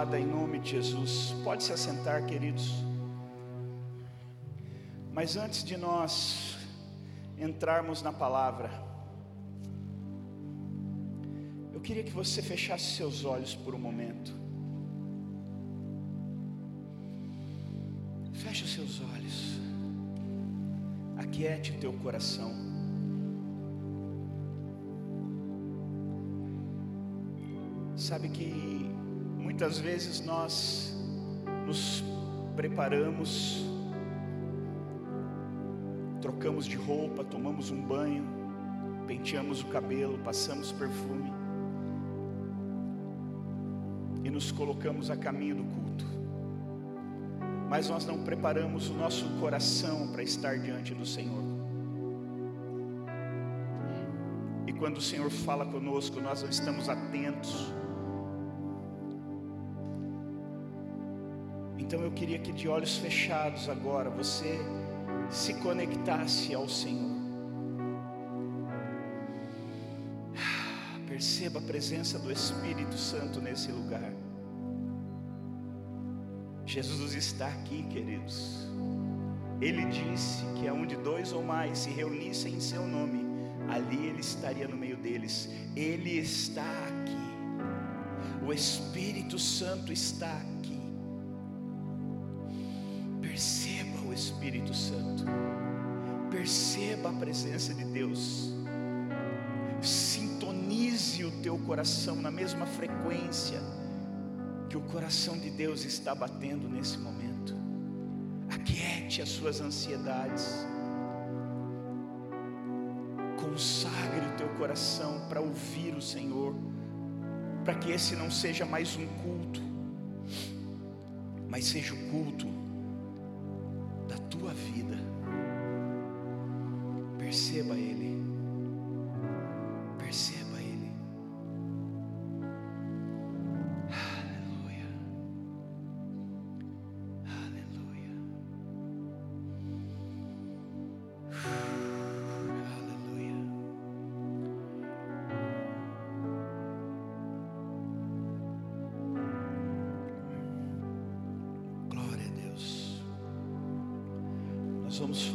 Em nome de Jesus, pode se assentar, queridos. Mas antes de nós entrarmos na palavra, eu queria que você fechasse seus olhos por um momento. Feche os seus olhos, aquiete o teu coração. Sabe que Muitas vezes nós nos preparamos, trocamos de roupa, tomamos um banho, penteamos o cabelo, passamos perfume e nos colocamos a caminho do culto. Mas nós não preparamos o nosso coração para estar diante do Senhor. E quando o Senhor fala conosco, nós não estamos atentos Então eu queria que de olhos fechados agora você se conectasse ao Senhor. Perceba a presença do Espírito Santo nesse lugar. Jesus está aqui, queridos. Ele disse que aonde dois ou mais se reunissem em seu nome, ali ele estaria no meio deles. Ele está aqui. O Espírito Santo está aqui. Espírito Santo. Perceba a presença de Deus. Sintonize o teu coração na mesma frequência que o coração de Deus está batendo nesse momento. Aquiete as suas ansiedades. Consagre o teu coração para ouvir o Senhor, para que esse não seja mais um culto, mas seja o culto tua vida. Perceba Ele.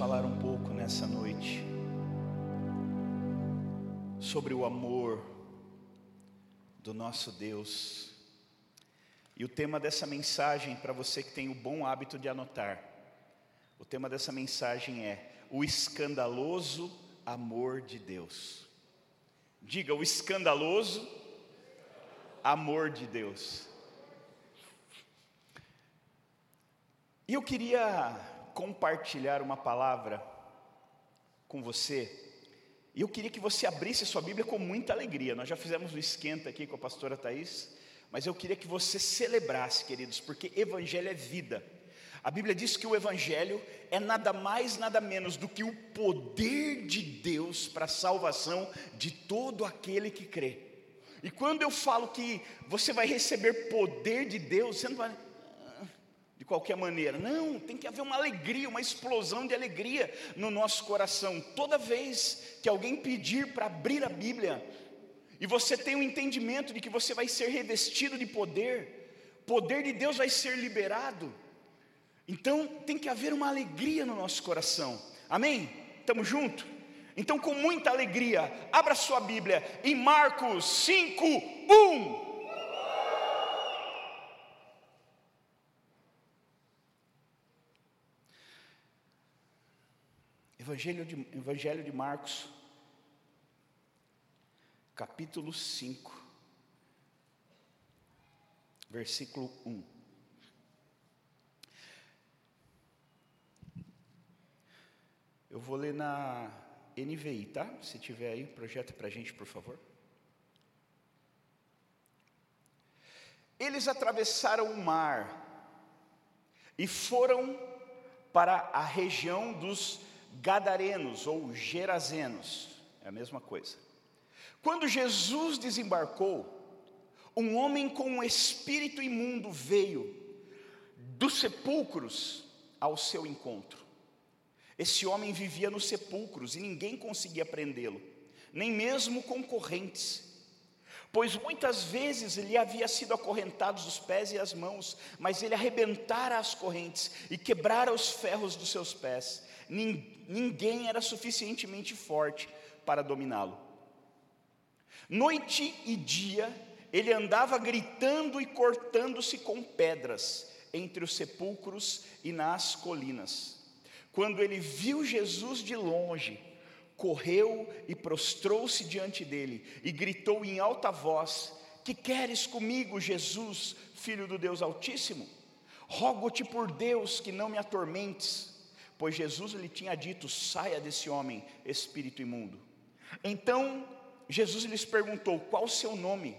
Falar um pouco nessa noite sobre o amor do nosso Deus. E o tema dessa mensagem, para você que tem o bom hábito de anotar, o tema dessa mensagem é o escandaloso amor de Deus. Diga, o escandaloso amor de Deus. E eu queria compartilhar uma palavra com você. E eu queria que você abrisse sua Bíblia com muita alegria. Nós já fizemos o esquenta aqui com a pastora Thais, mas eu queria que você celebrasse, queridos, porque Evangelho é vida. A Bíblia diz que o Evangelho é nada mais, nada menos do que o poder de Deus para a salvação de todo aquele que crê. E quando eu falo que você vai receber poder de Deus, você não vai, de qualquer maneira. Não, tem que haver uma alegria, uma explosão de alegria no nosso coração. Toda vez que alguém pedir para abrir a Bíblia, e você tem o um entendimento de que você vai ser revestido de poder, poder de Deus vai ser liberado. Então tem que haver uma alegria no nosso coração. Amém? Estamos juntos? Então, com muita alegria, abra sua Bíblia em Marcos 5, 1. Evangelho de, Evangelho de Marcos, capítulo 5, versículo 1. Eu vou ler na NVI, tá? Se tiver aí, projeta para a gente, por favor. Eles atravessaram o mar e foram para a região dos Gadarenos ou Gerazenos, é a mesma coisa. Quando Jesus desembarcou, um homem com um espírito imundo veio dos sepulcros ao seu encontro. Esse homem vivia nos sepulcros e ninguém conseguia prendê-lo, nem mesmo concorrentes, pois muitas vezes lhe havia sido acorrentados os pés e as mãos, mas ele arrebentara as correntes e quebrara os ferros dos seus pés. Ninguém era suficientemente forte para dominá-lo. Noite e dia ele andava gritando e cortando-se com pedras entre os sepulcros e nas colinas. Quando ele viu Jesus de longe, correu e prostrou-se diante dele e gritou em alta voz: Que queres comigo, Jesus, filho do Deus Altíssimo? Rogo-te por Deus que não me atormentes. Pois Jesus lhe tinha dito: Saia desse homem, espírito imundo. Então Jesus lhes perguntou: Qual o seu nome?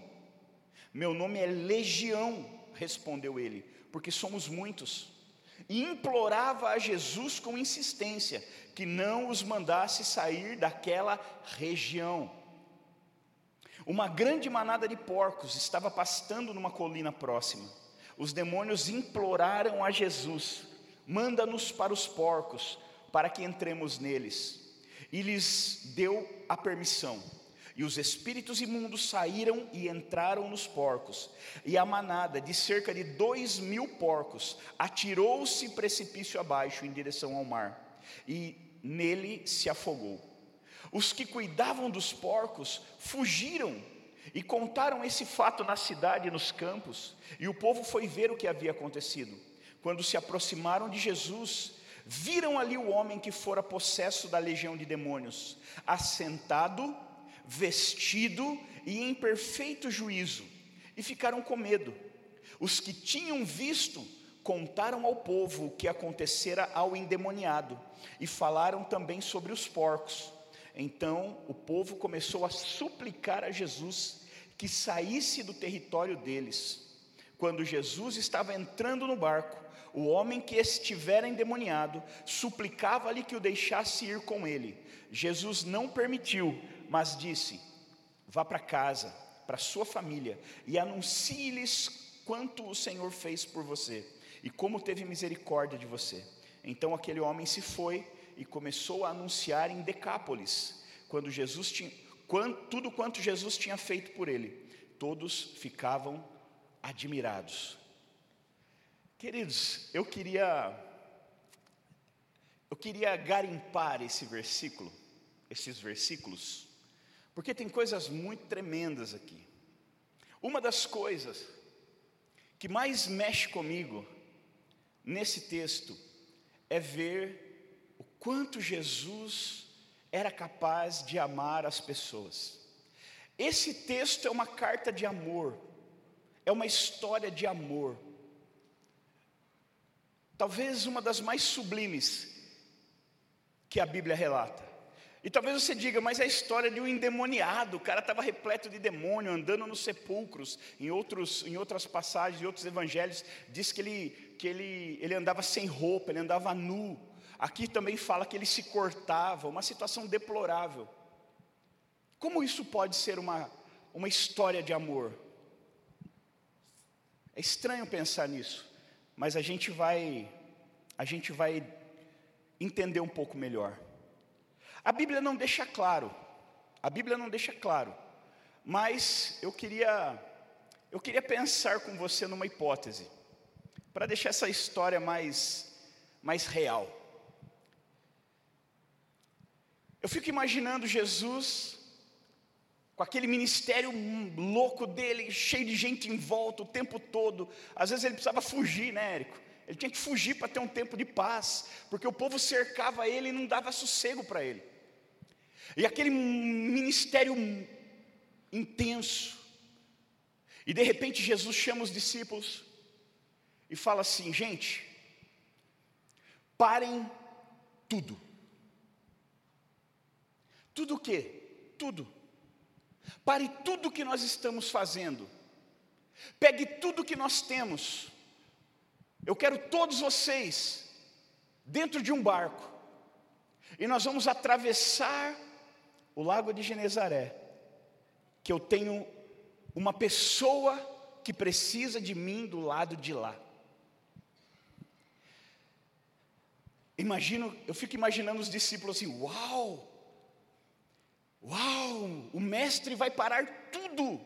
Meu nome é Legião, respondeu ele, porque somos muitos. E implorava a Jesus com insistência que não os mandasse sair daquela região. Uma grande manada de porcos estava pastando numa colina próxima. Os demônios imploraram a Jesus: manda-nos para os porcos, para que entremos neles. E lhes deu a permissão. E os espíritos imundos saíram e entraram nos porcos. E a manada, de cerca de dois mil porcos, atirou-se precipício abaixo em direção ao mar. E nele se afogou. Os que cuidavam dos porcos fugiram e contaram esse fato na cidade e nos campos. E o povo foi ver o que havia acontecido. Quando se aproximaram de Jesus, viram ali o homem que fora possesso da legião de demônios, assentado vestido e em perfeito juízo, e ficaram com medo. Os que tinham visto contaram ao povo o que acontecera ao endemoniado, e falaram também sobre os porcos. Então o povo começou a suplicar a Jesus que saísse do território deles. Quando Jesus estava entrando no barco, o homem que estivera endemoniado suplicava-lhe que o deixasse ir com ele. Jesus não permitiu, mas disse: Vá para casa, para sua família, e anuncie-lhes quanto o Senhor fez por você e como teve misericórdia de você. Então aquele homem se foi e começou a anunciar em Decápolis, quando Jesus tinha, quando, tudo quanto Jesus tinha feito por ele. Todos ficavam admirados. Queridos, eu queria eu queria garimpar esse versículo, esses versículos porque tem coisas muito tremendas aqui. Uma das coisas que mais mexe comigo nesse texto é ver o quanto Jesus era capaz de amar as pessoas. Esse texto é uma carta de amor, é uma história de amor. Talvez uma das mais sublimes que a Bíblia relata. E talvez você diga, mas é a história de um endemoniado, o cara estava repleto de demônio, andando nos sepulcros. Em, outros, em outras passagens, em outros evangelhos, diz que, ele, que ele, ele andava sem roupa, ele andava nu. Aqui também fala que ele se cortava, uma situação deplorável. Como isso pode ser uma, uma história de amor? É estranho pensar nisso, mas a gente vai, a gente vai entender um pouco melhor. A Bíblia não deixa claro, a Bíblia não deixa claro, mas eu queria, eu queria pensar com você numa hipótese, para deixar essa história mais, mais real. Eu fico imaginando Jesus com aquele ministério louco dele, cheio de gente em volta o tempo todo. Às vezes ele precisava fugir, né, Érico? Ele tinha que fugir para ter um tempo de paz, porque o povo cercava ele e não dava sossego para ele. E aquele ministério intenso. E de repente Jesus chama os discípulos e fala assim: gente, parem tudo. Tudo o quê? Tudo. Pare tudo que nós estamos fazendo. Pegue tudo que nós temos. Eu quero todos vocês dentro de um barco. E nós vamos atravessar o lago de Genezaré, que eu tenho uma pessoa que precisa de mim do lado de lá. Imagino, eu fico imaginando os discípulos assim: uau, uau, o mestre vai parar tudo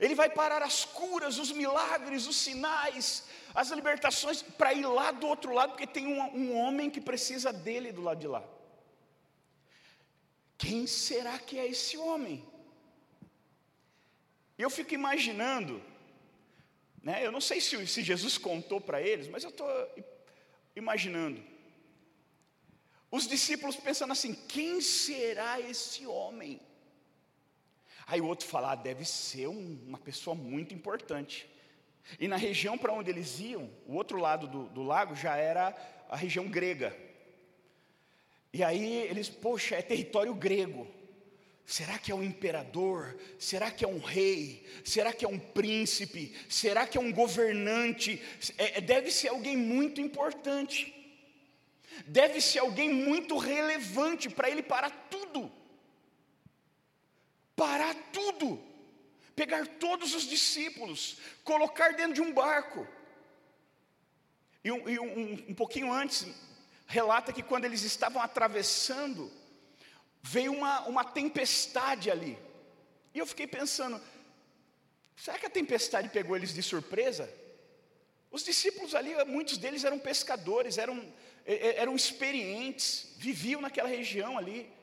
Ele vai parar as curas, os milagres, os sinais, as libertações, para ir lá do outro lado, porque tem um, um homem que precisa dele do lado de lá. Quem será que é esse homem? Eu fico imaginando, né, eu não sei se, se Jesus contou para eles, mas eu estou imaginando. Os discípulos pensando assim: quem será esse homem? Aí o outro fala: ah, deve ser um, uma pessoa muito importante. E na região para onde eles iam, o outro lado do, do lago já era a região grega. E aí eles, poxa, é território grego. Será que é um imperador? Será que é um rei? Será que é um príncipe? Será que é um governante? É, é deve ser alguém muito importante. Deve ser alguém muito relevante para ele parar tudo parar tudo, pegar todos os discípulos, colocar dentro de um barco. E, um, e um, um pouquinho antes, relata que quando eles estavam atravessando, veio uma, uma tempestade ali. E eu fiquei pensando, será que a tempestade pegou eles de surpresa? Os discípulos ali, muitos deles eram pescadores, eram, eram experientes, viviam naquela região ali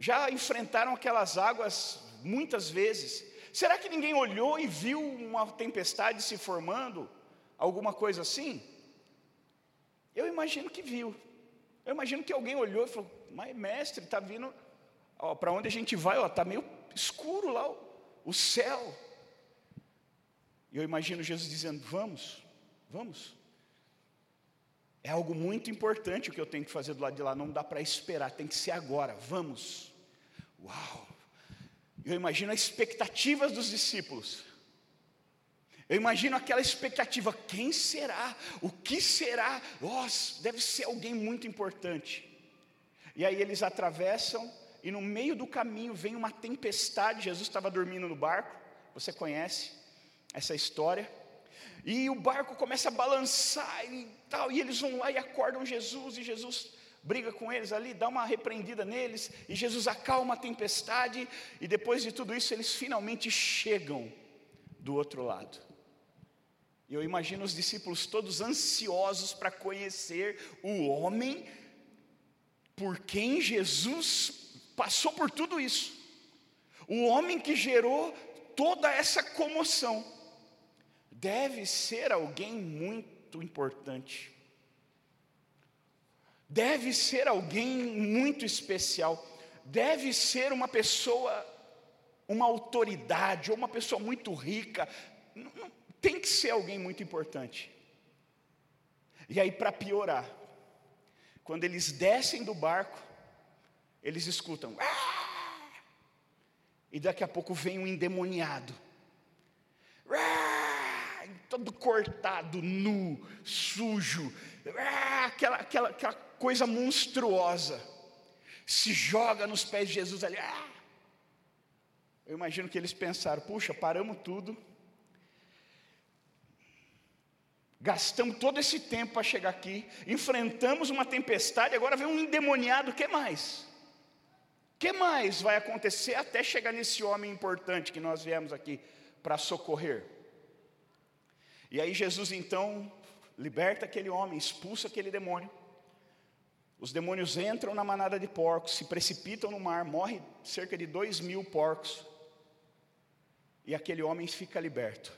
já enfrentaram aquelas águas muitas vezes. Será que ninguém olhou e viu uma tempestade se formando? Alguma coisa assim? Eu imagino que viu. Eu imagino que alguém olhou e falou: Mas mestre, está vindo. Para onde a gente vai? Está meio escuro lá o, o céu. E eu imagino Jesus dizendo: Vamos, vamos. É algo muito importante o que eu tenho que fazer do lado de lá, não dá para esperar, tem que ser agora, vamos. Uau! Eu imagino as expectativas dos discípulos. Eu imagino aquela expectativa: quem será? O que será? Nossa, deve ser alguém muito importante. E aí eles atravessam, e no meio do caminho vem uma tempestade. Jesus estava dormindo no barco, você conhece essa história. E o barco começa a balançar e tal, e eles vão lá e acordam Jesus, e Jesus briga com eles ali, dá uma repreendida neles, e Jesus acalma a tempestade, e depois de tudo isso, eles finalmente chegam do outro lado. E eu imagino os discípulos todos ansiosos para conhecer o homem por quem Jesus passou por tudo isso, o homem que gerou toda essa comoção. Deve ser alguém muito importante deve ser alguém muito especial, deve ser uma pessoa, uma autoridade, ou uma pessoa muito rica, tem que ser alguém muito importante. E aí, para piorar, quando eles descem do barco, eles escutam, Aaah! e daqui a pouco vem um endemoniado, Aaah! Todo cortado, nu, sujo, Aaah! aquela, aquela, aquela coisa monstruosa, se joga nos pés de Jesus ali. Ah! Eu imagino que eles pensaram: puxa, paramos tudo, gastamos todo esse tempo para chegar aqui, enfrentamos uma tempestade, agora vem um endemoniado, o que mais? O que mais vai acontecer até chegar nesse homem importante que nós viemos aqui para socorrer? E aí Jesus então liberta aquele homem, expulsa aquele demônio. Os demônios entram na manada de porcos, se precipitam no mar, morre cerca de dois mil porcos, e aquele homem fica liberto.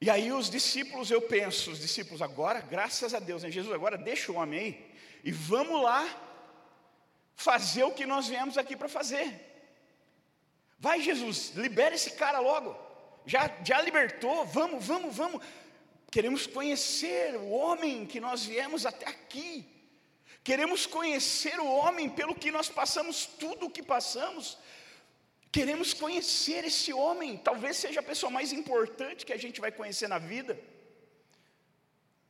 E aí os discípulos, eu penso, os discípulos agora, graças a Deus, né? Jesus, agora deixa o homem aí, e vamos lá fazer o que nós viemos aqui para fazer. Vai Jesus, libera esse cara logo. Já, já libertou, vamos, vamos, vamos. Queremos conhecer o homem que nós viemos até aqui. Queremos conhecer o homem pelo que nós passamos tudo o que passamos. Queremos conhecer esse homem, talvez seja a pessoa mais importante que a gente vai conhecer na vida.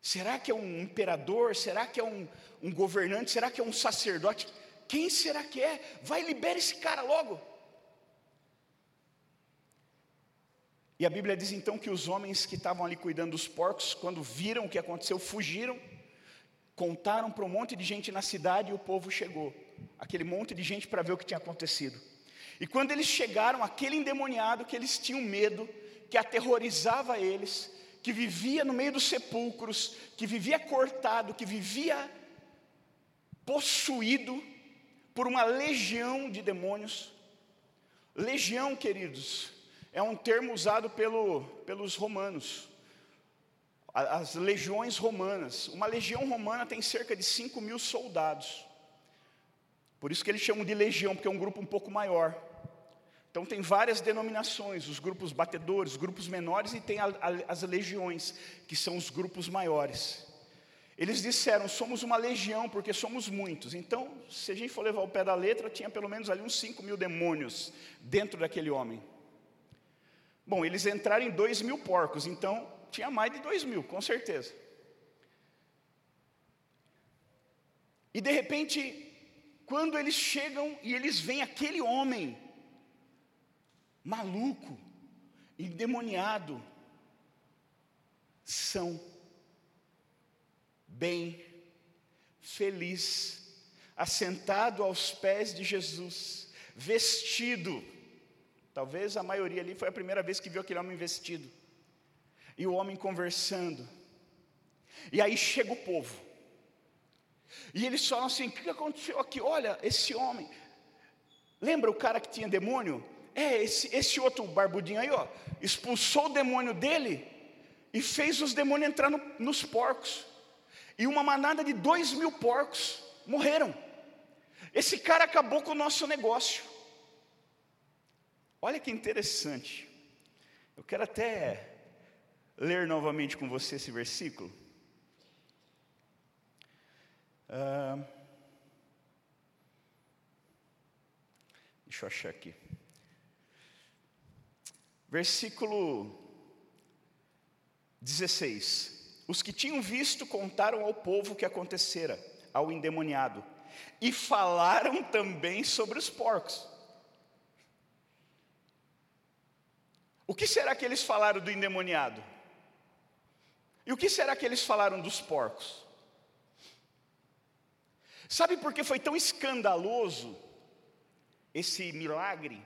Será que é um imperador? Será que é um, um governante? Será que é um sacerdote? Quem será que é? Vai, libera esse cara logo. E a Bíblia diz então que os homens que estavam ali cuidando dos porcos, quando viram o que aconteceu, fugiram, contaram para um monte de gente na cidade e o povo chegou. Aquele monte de gente para ver o que tinha acontecido. E quando eles chegaram, aquele endemoniado que eles tinham medo, que aterrorizava eles, que vivia no meio dos sepulcros, que vivia cortado, que vivia possuído por uma legião de demônios. Legião, queridos, é um termo usado pelo, pelos romanos, as legiões romanas. Uma legião romana tem cerca de 5 mil soldados. Por isso que eles chamam de legião, porque é um grupo um pouco maior. Então tem várias denominações, os grupos batedores, grupos menores e tem a, a, as legiões, que são os grupos maiores. Eles disseram, somos uma legião porque somos muitos. Então, se a gente for levar o pé da letra, tinha pelo menos ali uns 5 mil demônios dentro daquele homem. Bom, eles entraram em 2 mil porcos, então tinha mais de 2 mil, com certeza. E de repente, quando eles chegam e eles veem aquele homem maluco, endemoniado, são bem, feliz, assentado aos pés de Jesus, vestido. Talvez a maioria ali foi a primeira vez que viu aquele homem vestido. E o homem conversando. E aí chega o povo. E eles falam assim: o que aconteceu aqui? Olha, esse homem. Lembra o cara que tinha demônio? É, esse, esse outro barbudinho aí, ó, expulsou o demônio dele e fez os demônios entrar no, nos porcos. E uma manada de dois mil porcos morreram. Esse cara acabou com o nosso negócio. Olha que interessante. Eu quero até ler novamente com você esse versículo. Uh, deixa eu achar aqui. Versículo 16. Os que tinham visto contaram ao povo o que acontecera ao endemoniado e falaram também sobre os porcos. O que será que eles falaram do endemoniado? E o que será que eles falaram dos porcos? Sabe por que foi tão escandaloso esse milagre?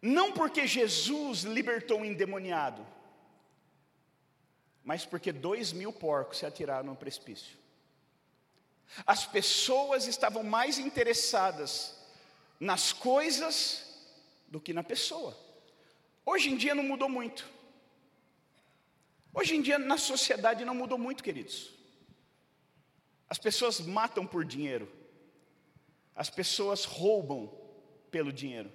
Não porque Jesus libertou um endemoniado, mas porque dois mil porcos se atiraram no precipício. As pessoas estavam mais interessadas nas coisas do que na pessoa. Hoje em dia não mudou muito. Hoje em dia na sociedade não mudou muito, queridos. As pessoas matam por dinheiro. As pessoas roubam pelo dinheiro.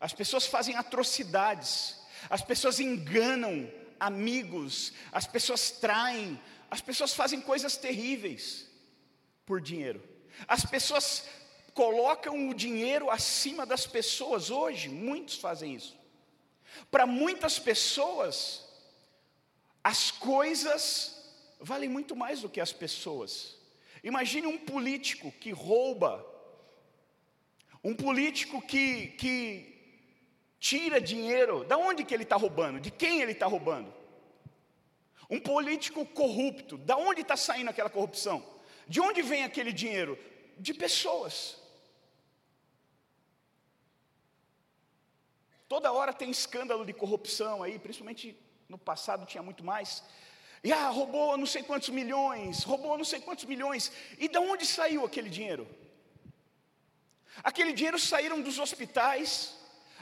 As pessoas fazem atrocidades. As pessoas enganam amigos. As pessoas traem. As pessoas fazem coisas terríveis por dinheiro. As pessoas colocam o dinheiro acima das pessoas. Hoje, muitos fazem isso. Para muitas pessoas, as coisas valem muito mais do que as pessoas. Imagine um político que rouba, um político que, que tira dinheiro, da onde que ele está roubando? De quem ele está roubando? Um político corrupto, da onde está saindo aquela corrupção? De onde vem aquele dinheiro? De pessoas. Toda hora tem escândalo de corrupção aí, principalmente no passado tinha muito mais. E ah, roubou não sei quantos milhões, roubou não sei quantos milhões. E de onde saiu aquele dinheiro? Aquele dinheiro saíram dos hospitais,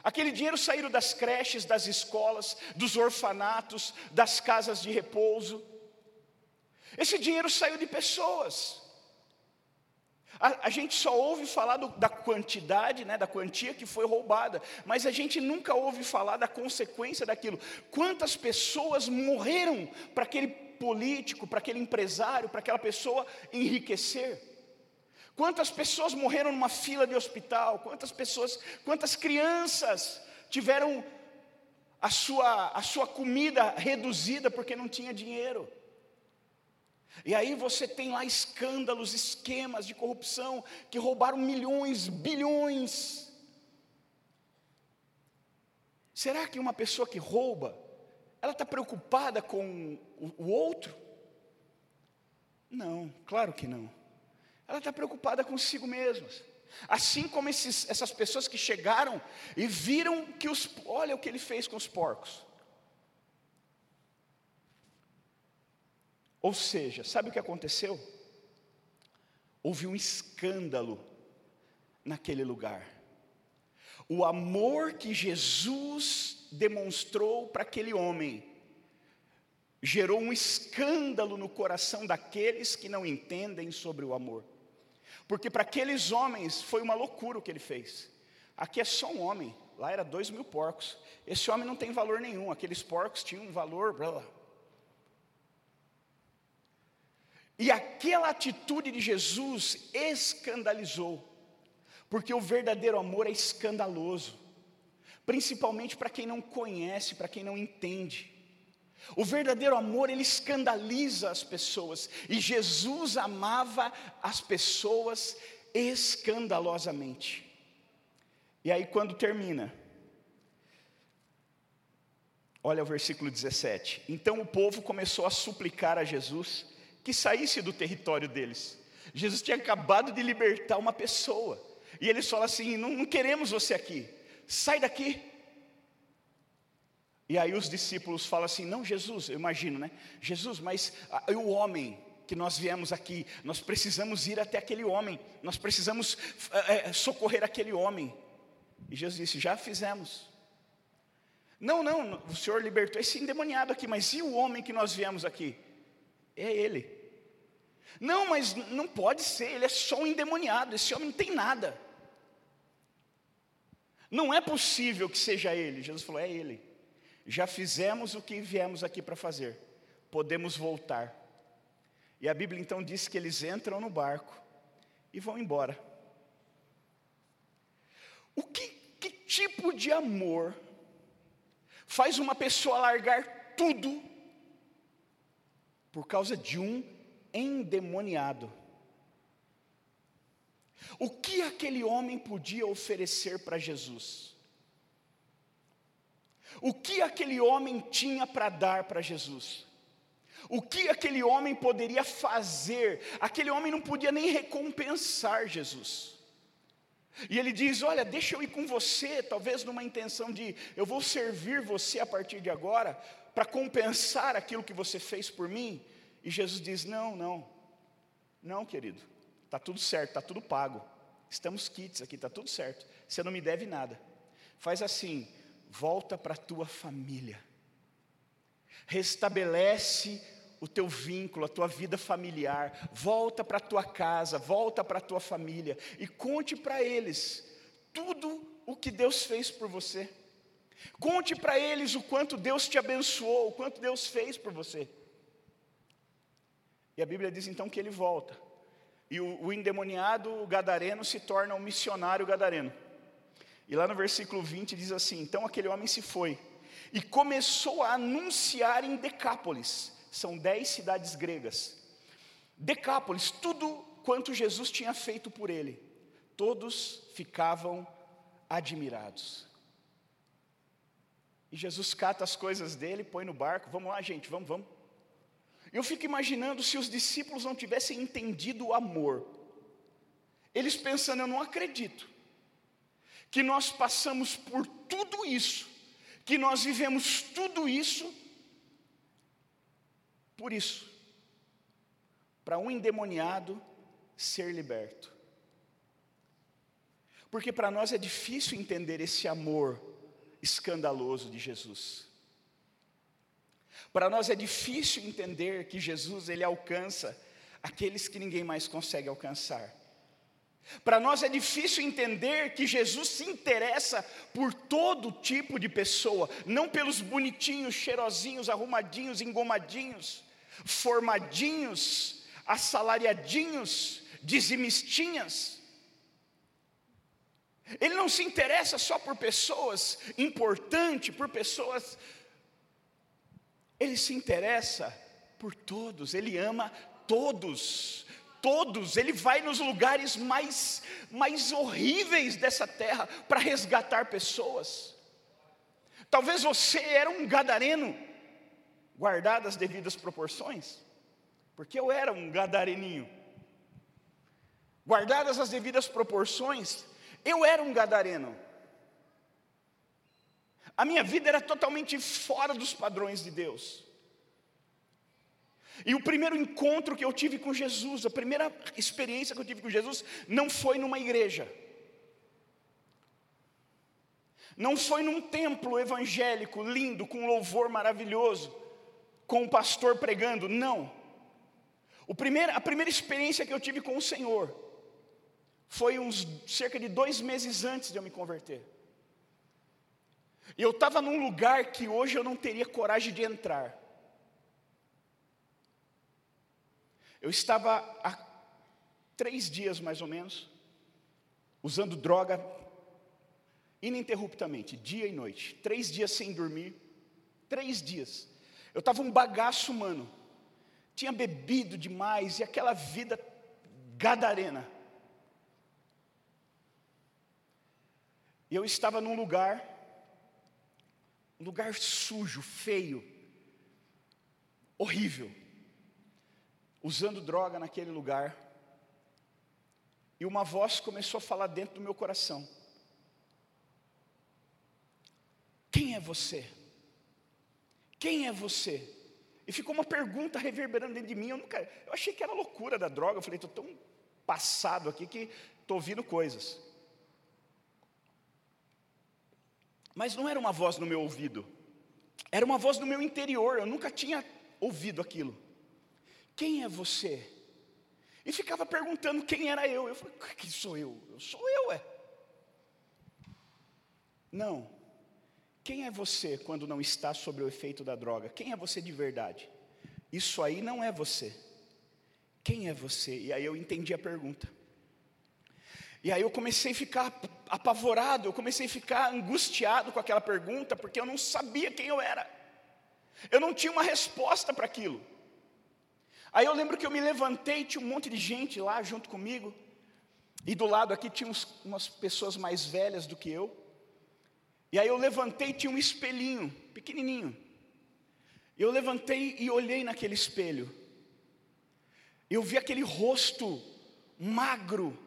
aquele dinheiro saíram das creches, das escolas, dos orfanatos, das casas de repouso. Esse dinheiro saiu de pessoas. A, a, gente só ouve falar do, da quantidade, né, da quantia que foi roubada, mas a gente nunca ouve falar da consequência daquilo. Quantas pessoas morreram para aquele político, para aquele empresário, para aquela pessoa enriquecer? Quantas pessoas morreram numa fila de hospital? Quantas pessoas, quantas crianças tiveram a sua, a sua comida reduzida porque não tinha dinheiro? E aí você tem lá escândalos, esquemas de corrupção que roubaram milhões, bilhões. Será que uma pessoa que rouba, ela está preocupada com o, outro? Não, claro que não. Ela está preocupada consigo mesma. Assim como esses, essas pessoas que chegaram e viram que os. Olha o que ele fez com os porcos. Ou seja, sabe o que aconteceu? Houve um escândalo naquele lugar. O amor que Jesus demonstrou para aquele homem gerou um escândalo no coração daqueles que não entendem sobre o amor. Porque para aqueles homens foi uma loucura o que ele fez. Aqui é só um homem, lá era dois mil porcos. Esse homem não tem valor nenhum, aqueles porcos tinham um valor. Blá, blá. E aquela atitude de Jesus escandalizou, porque o verdadeiro amor é escandaloso, principalmente para quem não conhece, para quem não entende. O verdadeiro amor, ele escandaliza as pessoas, e Jesus amava as pessoas escandalosamente. E aí, quando termina, olha o versículo 17: Então o povo começou a suplicar a Jesus que saísse do território deles. Jesus tinha acabado de libertar uma pessoa, e eles falam assim: não, não queremos você aqui, sai daqui. E aí os discípulos falam assim: não, Jesus, eu imagino, né? Jesus, mas ah, o homem que nós viemos aqui, nós precisamos ir até aquele homem, nós precisamos é, socorrer aquele homem. E Jesus disse: já fizemos. Não, não, o Senhor libertou esse endemoniado aqui, mas e o homem que nós viemos aqui? É ele. Não, mas não pode ser, ele é só um endemoniado, esse homem não tem nada. Não é possível que seja ele. Jesus falou: é ele. Já fizemos o que viemos aqui para fazer, podemos voltar. E a Bíblia então diz que eles entram no barco e vão embora. O que, que tipo de amor faz uma pessoa largar tudo por causa de um endemoniado. O que aquele homem podia oferecer para Jesus? O que aquele homem tinha para dar para Jesus? O que aquele homem poderia fazer? Aquele homem não podia nem recompensar Jesus. E ele diz: Olha, deixa eu ir com você, talvez numa intenção de eu vou servir você a partir de agora, para compensar aquilo que você fez por mim? E Jesus diz: Não, não, não, querido, está tudo certo, está tudo pago. Estamos kits aqui, está tudo certo. Você não me deve nada. Faz assim, volta para a tua família, restabelece o teu vínculo, a tua vida familiar, volta para a tua casa, volta para a tua família e conte para eles tudo o que Deus fez por você. Conte para eles o quanto Deus te abençoou, o quanto Deus fez por você. E a Bíblia diz então que ele volta. E o, o endemoniado gadareno se torna um missionário gadareno. E lá no versículo 20 diz assim: Então aquele homem se foi e começou a anunciar em Decápolis, são dez cidades gregas. Decápolis, tudo quanto Jesus tinha feito por ele, todos ficavam admirados. E Jesus cata as coisas dele, põe no barco, vamos lá, gente, vamos, vamos. Eu fico imaginando se os discípulos não tivessem entendido o amor, eles pensando, eu não acredito, que nós passamos por tudo isso, que nós vivemos tudo isso, por isso, para um endemoniado ser liberto. Porque para nós é difícil entender esse amor escandaloso de Jesus. Para nós é difícil entender que Jesus ele alcança aqueles que ninguém mais consegue alcançar. Para nós é difícil entender que Jesus se interessa por todo tipo de pessoa, não pelos bonitinhos, cheirosinhos, arrumadinhos, engomadinhos, formadinhos, assalariadinhos, dizimistinhas. Ele não se interessa só por pessoas importantes, por pessoas. Ele se interessa por todos, ele ama todos. Todos, ele vai nos lugares mais, mais horríveis dessa terra para resgatar pessoas. Talvez você era um gadareno, guardado as devidas proporções, porque eu era um gadareninho. guardadas as devidas proporções, eu era um gadareno. A minha vida era totalmente fora dos padrões de Deus. E o primeiro encontro que eu tive com Jesus, a primeira experiência que eu tive com Jesus, não foi numa igreja. Não foi num templo evangélico lindo, com louvor maravilhoso, com um pastor pregando, não. O primeiro, a primeira experiência que eu tive com o Senhor foi uns cerca de dois meses antes de eu me converter. E eu estava num lugar que hoje eu não teria coragem de entrar. Eu estava há três dias mais ou menos, usando droga ininterruptamente, dia e noite, três dias sem dormir, três dias. Eu estava um bagaço humano, tinha bebido demais e aquela vida gadarena. E eu estava num lugar, um lugar sujo, feio, horrível, usando droga naquele lugar. E uma voz começou a falar dentro do meu coração. Quem é você? Quem é você? E ficou uma pergunta reverberando dentro de mim. Eu, nunca, eu achei que era loucura da droga. Eu falei, estou tão passado aqui que estou ouvindo coisas. Mas não era uma voz no meu ouvido, era uma voz no meu interior. Eu nunca tinha ouvido aquilo. Quem é você? E ficava perguntando quem era eu. Eu falei, quem sou eu? Eu sou eu, é. Não, quem é você quando não está sob o efeito da droga? Quem é você de verdade? Isso aí não é você. Quem é você? E aí eu entendi a pergunta. E aí eu comecei a ficar apavorado, eu comecei a ficar angustiado com aquela pergunta, porque eu não sabia quem eu era. Eu não tinha uma resposta para aquilo. Aí eu lembro que eu me levantei, tinha um monte de gente lá junto comigo, e do lado aqui tinha uns, umas pessoas mais velhas do que eu. E aí eu levantei, tinha um espelhinho, pequenininho. Eu levantei e olhei naquele espelho. Eu vi aquele rosto magro,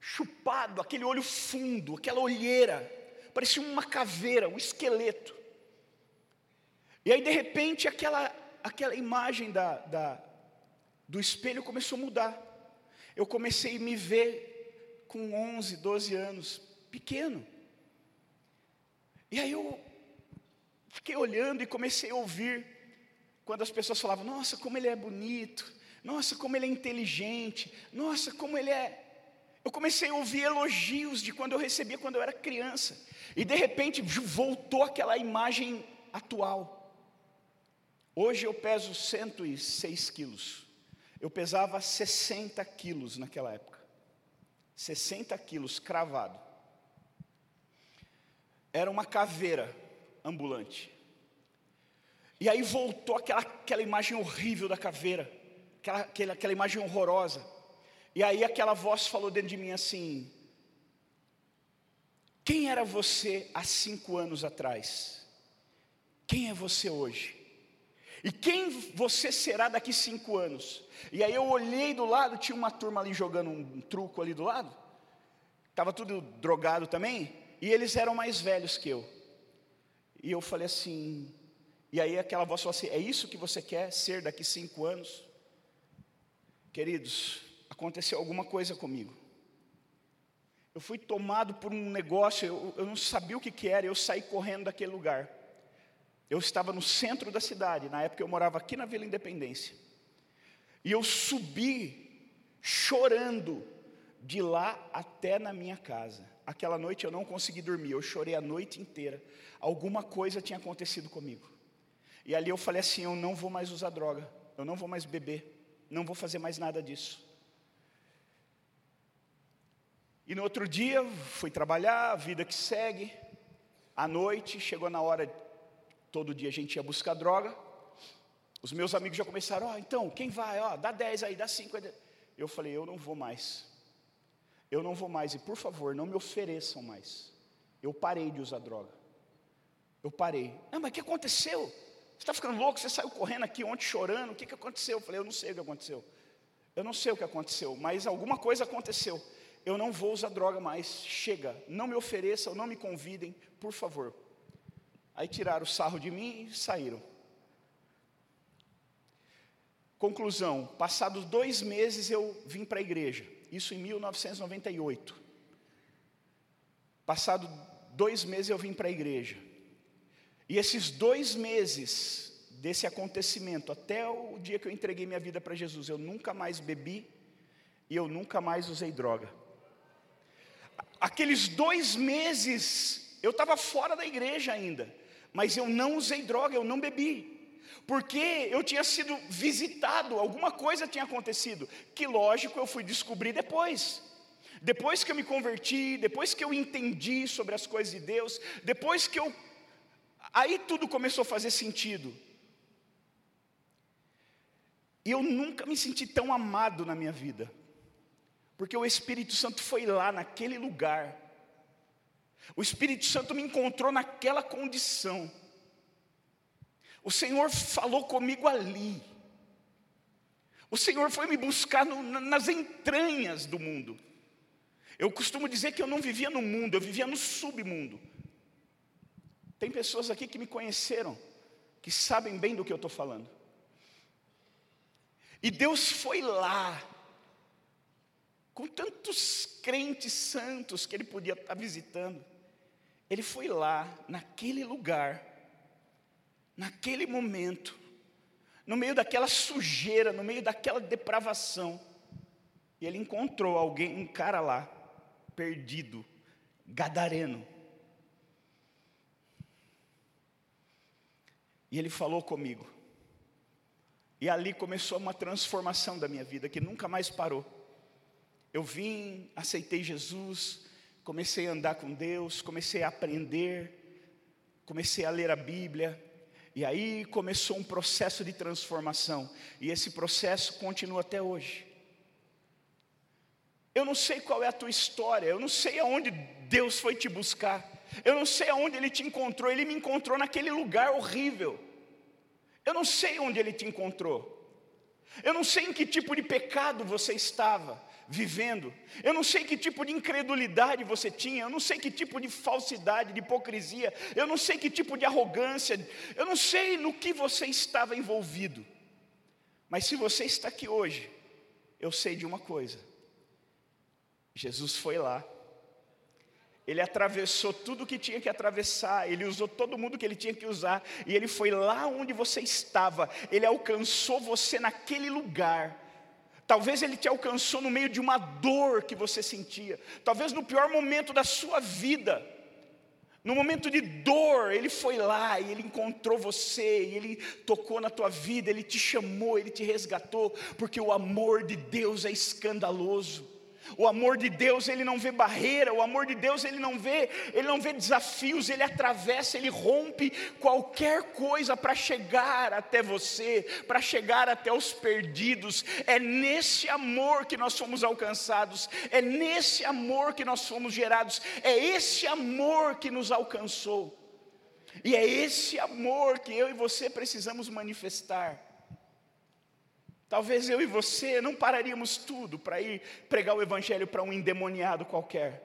chupado, aquele olho fundo, aquela olheira, parecia uma caveira, um esqueleto. E aí de repente aquela, aquela imagem da, da, do espelho começou a mudar. Eu comecei a me ver com 11, 12 anos, pequeno. E aí eu fiquei olhando e comecei a ouvir quando as pessoas falavam: Nossa, como ele é bonito, nossa, como ele é inteligente, nossa, como ele é. Eu comecei a ouvir elogios de quando eu recebia quando eu era criança, e de repente voltou aquela imagem atual. Hoje eu peso 106 quilos, eu pesava 60 quilos naquela época, 60 quilos cravado era uma caveira ambulante. E aí voltou aquela, aquela imagem horrível da caveira, aquela, aquela, aquela imagem horrorosa. E aí aquela voz falou dentro de mim assim: Quem era você há cinco anos atrás? Quem é você hoje? E quem você será daqui cinco anos? E aí eu olhei do lado, tinha uma turma ali jogando um truco ali do lado. Estava tudo drogado também. E eles eram mais velhos que eu. E eu falei assim, e aí aquela voz falou assim: é isso que você quer ser daqui cinco anos? Queridos, aconteceu alguma coisa comigo. Eu fui tomado por um negócio, eu, eu não sabia o que, que era, eu saí correndo daquele lugar. Eu estava no centro da cidade, na época eu morava aqui na Vila Independência. E eu subi chorando de lá até na minha casa. Aquela noite eu não consegui dormir, eu chorei a noite inteira. Alguma coisa tinha acontecido comigo. E ali eu falei assim: eu não vou mais usar droga, eu não vou mais beber, não vou fazer mais nada disso. E no outro dia fui trabalhar, a vida que segue. À noite, chegou na hora, todo dia a gente ia buscar droga. Os meus amigos já começaram: ó, oh, então, quem vai? Ó, oh, dá 10 aí, dá 5. Eu falei: eu não vou mais. Eu não vou mais, e por favor, não me ofereçam mais. Eu parei de usar droga. Eu parei. Não, mas o que aconteceu? Você está ficando louco? Você saiu correndo aqui ontem chorando? O que, que aconteceu? Eu falei, eu não sei o que aconteceu. Eu não sei o que aconteceu, mas alguma coisa aconteceu. Eu não vou usar droga mais. Chega, não me ofereçam, não me convidem, por favor. Aí tiraram o sarro de mim e saíram. Conclusão: passados dois meses eu vim para a igreja, isso em 1998. Passado dois meses eu vim para a igreja. E esses dois meses desse acontecimento, até o dia que eu entreguei minha vida para Jesus, eu nunca mais bebi e eu nunca mais usei droga. Aqueles dois meses, eu estava fora da igreja ainda, mas eu não usei droga, eu não bebi, porque eu tinha sido visitado, alguma coisa tinha acontecido, que lógico eu fui descobrir depois. Depois que eu me converti, depois que eu entendi sobre as coisas de Deus, depois que eu. Aí tudo começou a fazer sentido. E eu nunca me senti tão amado na minha vida, porque o Espírito Santo foi lá naquele lugar, o Espírito Santo me encontrou naquela condição, o Senhor falou comigo ali, o Senhor foi me buscar no, nas entranhas do mundo. Eu costumo dizer que eu não vivia no mundo, eu vivia no submundo. Tem pessoas aqui que me conheceram, que sabem bem do que eu estou falando. E Deus foi lá, com tantos crentes santos que Ele podia estar visitando. Ele foi lá, naquele lugar, naquele momento, no meio daquela sujeira, no meio daquela depravação, e ele encontrou alguém, um cara lá, perdido, gadareno. E ele falou comigo. E ali começou uma transformação da minha vida que nunca mais parou. Eu vim, aceitei Jesus, comecei a andar com Deus, comecei a aprender, comecei a ler a Bíblia, e aí começou um processo de transformação, e esse processo continua até hoje. Eu não sei qual é a tua história, eu não sei aonde Deus foi te buscar, eu não sei aonde Ele te encontrou, Ele me encontrou naquele lugar horrível. Eu não sei onde Ele te encontrou, eu não sei em que tipo de pecado você estava vivendo, eu não sei que tipo de incredulidade você tinha, eu não sei que tipo de falsidade, de hipocrisia, eu não sei que tipo de arrogância, eu não sei no que você estava envolvido, mas se você está aqui hoje, eu sei de uma coisa Jesus foi lá. Ele atravessou tudo o que tinha que atravessar, ele usou todo mundo que ele tinha que usar, e ele foi lá onde você estava, ele alcançou você naquele lugar. Talvez ele te alcançou no meio de uma dor que você sentia, talvez no pior momento da sua vida, no momento de dor, ele foi lá e ele encontrou você, e ele tocou na tua vida, ele te chamou, ele te resgatou, porque o amor de Deus é escandaloso. O amor de Deus, ele não vê barreira, o amor de Deus, ele não vê, ele não vê desafios, ele atravessa, ele rompe qualquer coisa para chegar até você, para chegar até os perdidos. É nesse amor que nós fomos alcançados, é nesse amor que nós fomos gerados, é esse amor que nos alcançou. E é esse amor que eu e você precisamos manifestar. Talvez eu e você não pararíamos tudo para ir pregar o Evangelho para um endemoniado qualquer.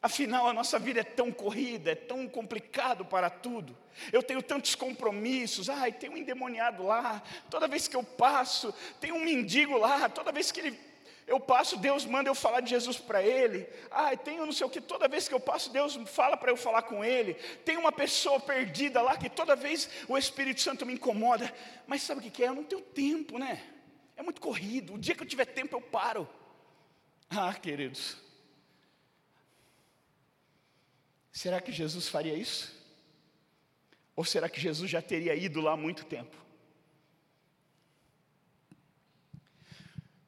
Afinal, a nossa vida é tão corrida, é tão complicado para tudo. Eu tenho tantos compromissos. Ai, tem um endemoniado lá. Toda vez que eu passo, tem um mendigo lá. Toda vez que ele, eu passo, Deus manda eu falar de Jesus para ele. Ai, tem não sei o que. Toda vez que eu passo, Deus fala para eu falar com ele. Tem uma pessoa perdida lá que toda vez o Espírito Santo me incomoda. Mas sabe o que é? Eu não tenho tempo, né? É muito corrido. O dia que eu tiver tempo, eu paro. Ah, queridos. Será que Jesus faria isso? Ou será que Jesus já teria ido lá há muito tempo?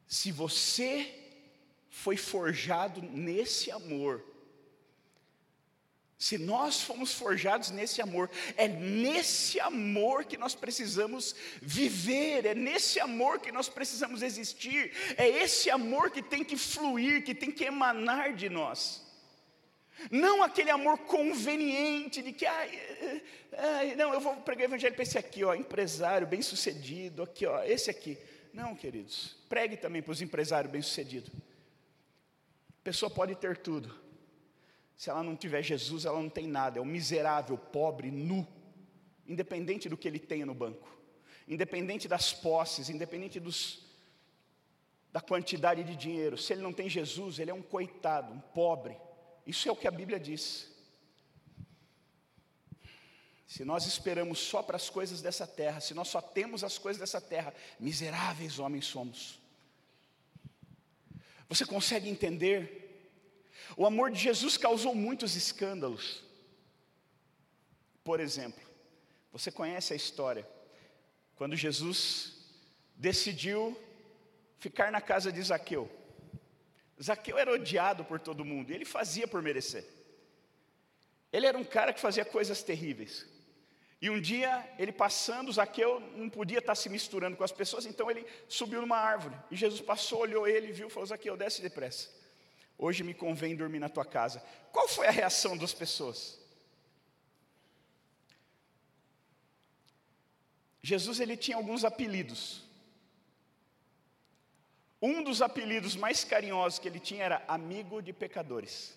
Se você foi forjado nesse amor, se nós fomos forjados nesse amor, é nesse amor que nós precisamos viver, é nesse amor que nós precisamos existir, é esse amor que tem que fluir, que tem que emanar de nós. Não aquele amor conveniente de que, ai, ai, não, eu vou pregar o evangelho para esse aqui, ó, empresário, bem sucedido, aqui, ó, esse aqui. Não, queridos. Pregue também para os empresários bem-sucedidos. A pessoa pode ter tudo. Se ela não tiver Jesus, ela não tem nada. É um miserável, pobre, nu. Independente do que ele tenha no banco. Independente das posses, independente dos, da quantidade de dinheiro. Se ele não tem Jesus, ele é um coitado, um pobre. Isso é o que a Bíblia diz. Se nós esperamos só para as coisas dessa terra, se nós só temos as coisas dessa terra, miseráveis homens somos. Você consegue entender? O amor de Jesus causou muitos escândalos. Por exemplo, você conhece a história, quando Jesus decidiu ficar na casa de Zaqueu. Zaqueu era odiado por todo mundo, ele fazia por merecer. Ele era um cara que fazia coisas terríveis. E um dia, ele passando, Zaqueu não podia estar se misturando com as pessoas, então ele subiu numa árvore. E Jesus passou, olhou ele, viu, falou: Zaqueu, desce depressa. Hoje me convém dormir na tua casa. Qual foi a reação das pessoas? Jesus ele tinha alguns apelidos. Um dos apelidos mais carinhosos que ele tinha era amigo de pecadores.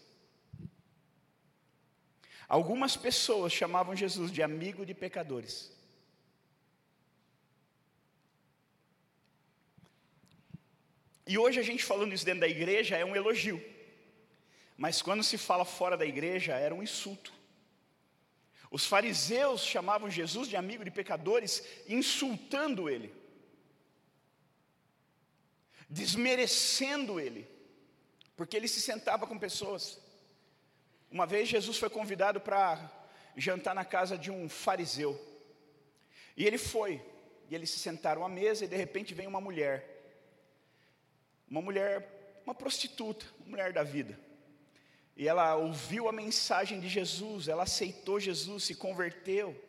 Algumas pessoas chamavam Jesus de amigo de pecadores. E hoje a gente falando isso dentro da igreja é um elogio. Mas quando se fala fora da igreja era um insulto. Os fariseus chamavam Jesus de amigo de pecadores, insultando ele, desmerecendo ele, porque ele se sentava com pessoas. Uma vez Jesus foi convidado para jantar na casa de um fariseu. E ele foi, e eles se sentaram à mesa e de repente vem uma mulher. Uma mulher, uma prostituta, uma mulher da vida. E ela ouviu a mensagem de Jesus, ela aceitou Jesus, se converteu.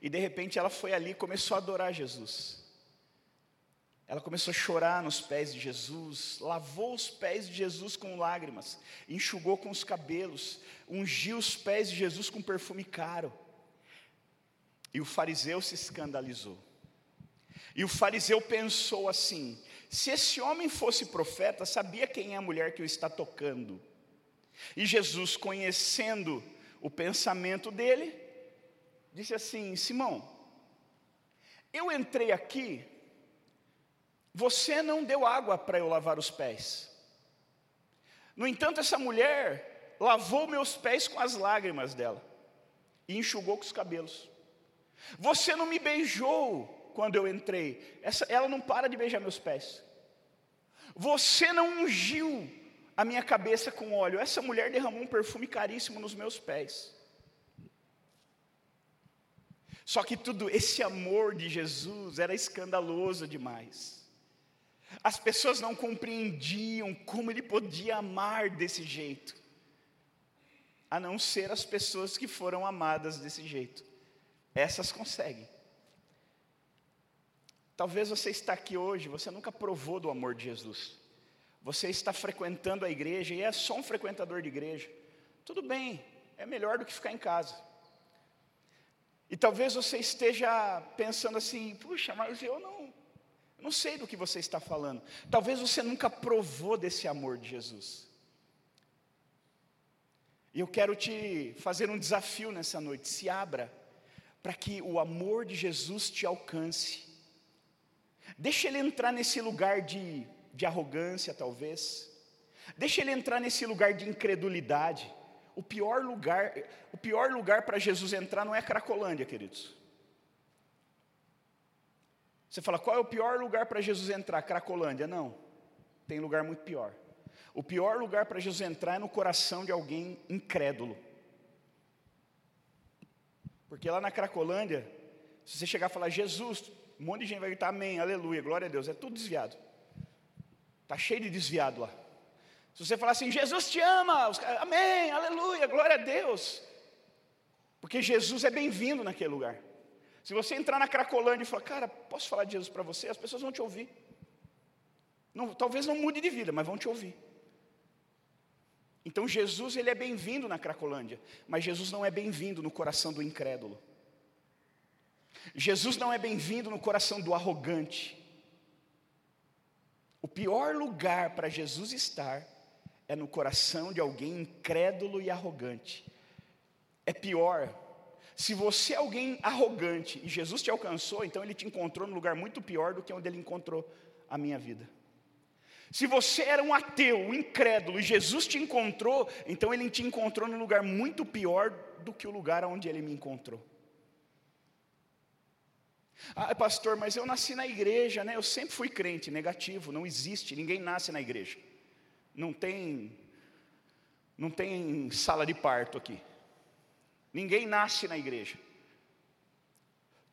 E de repente ela foi ali e começou a adorar Jesus. Ela começou a chorar nos pés de Jesus, lavou os pés de Jesus com lágrimas, enxugou com os cabelos, ungiu os pés de Jesus com perfume caro. E o fariseu se escandalizou. E o fariseu pensou assim: se esse homem fosse profeta, sabia quem é a mulher que o está tocando. E Jesus, conhecendo o pensamento dele, disse assim: Simão, eu entrei aqui você não deu água para eu lavar os pés. No entanto, essa mulher lavou meus pés com as lágrimas dela e enxugou com os cabelos. Você não me beijou quando eu entrei. Essa, ela não para de beijar meus pés. Você não ungiu a minha cabeça com óleo. Essa mulher derramou um perfume caríssimo nos meus pés. Só que tudo esse amor de Jesus era escandaloso demais. As pessoas não compreendiam como ele podia amar desse jeito, a não ser as pessoas que foram amadas desse jeito. Essas conseguem. Talvez você está aqui hoje, você nunca provou do amor de Jesus. Você está frequentando a igreja e é só um frequentador de igreja. Tudo bem, é melhor do que ficar em casa. E talvez você esteja pensando assim: puxa, mas eu não eu não sei do que você está falando. Talvez você nunca provou desse amor de Jesus. E eu quero te fazer um desafio nessa noite. Se abra para que o amor de Jesus te alcance. Deixa ele entrar nesse lugar de, de arrogância, talvez. Deixa ele entrar nesse lugar de incredulidade. O pior lugar, o pior lugar para Jesus entrar não é Cracolândia, queridos. Você fala, qual é o pior lugar para Jesus entrar? Cracolândia. Não, tem lugar muito pior. O pior lugar para Jesus entrar é no coração de alguém incrédulo. Porque lá na Cracolândia, se você chegar e falar Jesus, um monte de gente vai gritar amém, aleluia, glória a Deus, é tudo desviado. Está cheio de desviado lá. Se você falar assim, Jesus te ama, os, amém, aleluia, glória a Deus. Porque Jesus é bem-vindo naquele lugar. Se você entrar na Cracolândia e falar, cara, posso falar de Jesus para você? As pessoas vão te ouvir. Não, talvez não mude de vida, mas vão te ouvir. Então Jesus ele é bem-vindo na Cracolândia, mas Jesus não é bem-vindo no coração do incrédulo. Jesus não é bem-vindo no coração do arrogante. pior lugar para Jesus estar é no coração de alguém incrédulo e arrogante. É pior. Se você é alguém arrogante e Jesus te alcançou, então ele te encontrou num lugar muito pior do que onde ele encontrou a minha vida. Se você era um ateu, um incrédulo, e Jesus te encontrou, então ele te encontrou num lugar muito pior do que o lugar onde ele me encontrou. Ah, pastor, mas eu nasci na igreja, né? Eu sempre fui crente, negativo, não existe, ninguém nasce na igreja. Não tem não tem sala de parto aqui. Ninguém nasce na igreja.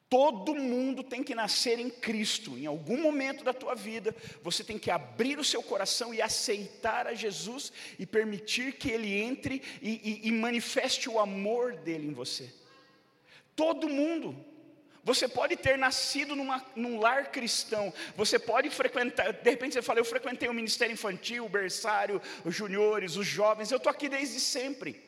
Todo mundo tem que nascer em Cristo. Em algum momento da tua vida, você tem que abrir o seu coração e aceitar a Jesus e permitir que Ele entre e, e, e manifeste o amor dele em você. Todo mundo. Você pode ter nascido numa, num lar cristão, você pode frequentar, de repente você fala, eu frequentei o ministério infantil, o berçário, os juniores, os jovens, eu estou aqui desde sempre.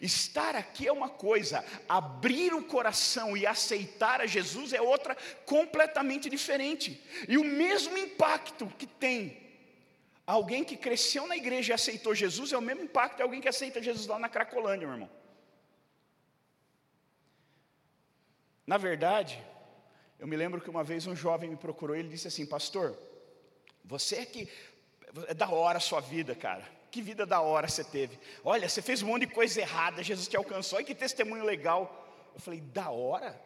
Estar aqui é uma coisa, abrir o coração e aceitar a Jesus é outra completamente diferente. E o mesmo impacto que tem alguém que cresceu na igreja e aceitou Jesus é o mesmo impacto de alguém que aceita Jesus lá na Cracolândia, meu irmão. Na verdade, eu me lembro que uma vez um jovem me procurou e ele disse assim: Pastor, você é que. É da hora a sua vida, cara. Que vida da hora você teve. Olha, você fez um monte de coisa errada, Jesus te alcançou. Olha que testemunho legal. Eu falei: Da hora?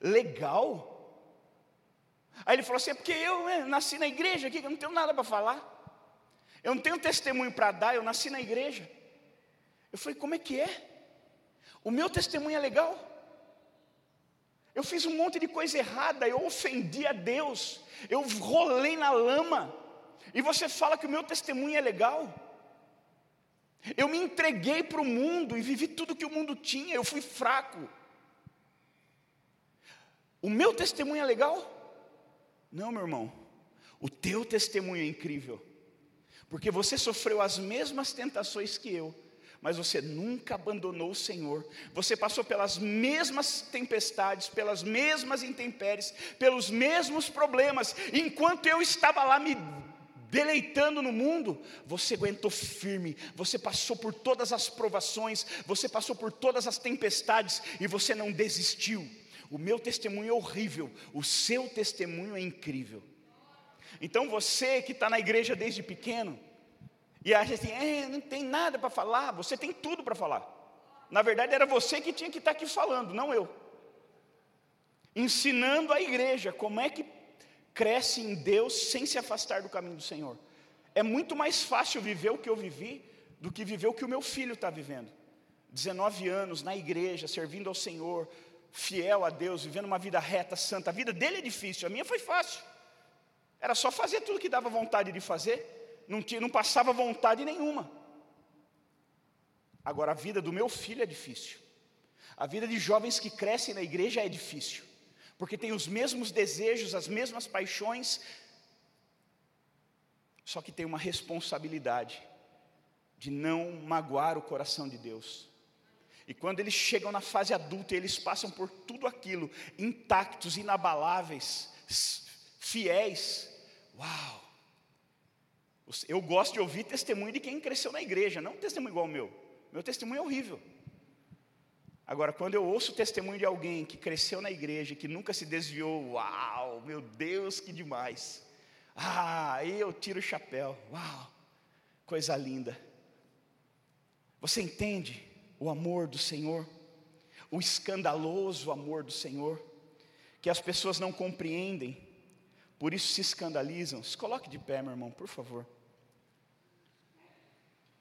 Legal? Aí ele falou assim: É porque eu né, nasci na igreja aqui, eu não tenho nada para falar. Eu não tenho testemunho para dar, eu nasci na igreja. Eu falei: Como é que é? O meu testemunho é legal? Eu fiz um monte de coisa errada, eu ofendi a Deus, eu rolei na lama, e você fala que o meu testemunho é legal. Eu me entreguei para o mundo e vivi tudo que o mundo tinha, eu fui fraco. O meu testemunho é legal? Não, meu irmão, o teu testemunho é incrível, porque você sofreu as mesmas tentações que eu, mas você nunca abandonou o Senhor. Você passou pelas mesmas tempestades, pelas mesmas intempéries, pelos mesmos problemas. Enquanto eu estava lá me deleitando no mundo, você aguentou firme, você passou por todas as provações, você passou por todas as tempestades e você não desistiu. O meu testemunho é horrível, o seu testemunho é incrível. Então você que está na igreja desde pequeno, e acha assim, é, não tem nada para falar, você tem tudo para falar. Na verdade, era você que tinha que estar tá aqui falando, não eu. Ensinando a igreja como é que cresce em Deus sem se afastar do caminho do Senhor. É muito mais fácil viver o que eu vivi do que viver o que o meu filho está vivendo. 19 anos na igreja, servindo ao Senhor, fiel a Deus, vivendo uma vida reta, santa. A vida dele é difícil, a minha foi fácil. Era só fazer tudo que dava vontade de fazer não, tinha, não passava vontade nenhuma. Agora, a vida do meu filho é difícil. A vida de jovens que crescem na igreja é difícil, porque tem os mesmos desejos, as mesmas paixões, só que tem uma responsabilidade de não magoar o coração de Deus. E quando eles chegam na fase adulta, eles passam por tudo aquilo, intactos, inabaláveis, fiéis. Uau! Eu gosto de ouvir testemunho de quem cresceu na igreja, não um testemunho igual ao meu. Meu testemunho é horrível. Agora, quando eu ouço o testemunho de alguém que cresceu na igreja, que nunca se desviou, uau, meu Deus, que demais. Ah, aí eu tiro o chapéu, uau, coisa linda. Você entende o amor do Senhor? O escandaloso amor do Senhor? Que as pessoas não compreendem, por isso se escandalizam. Se coloque de pé, meu irmão, por favor.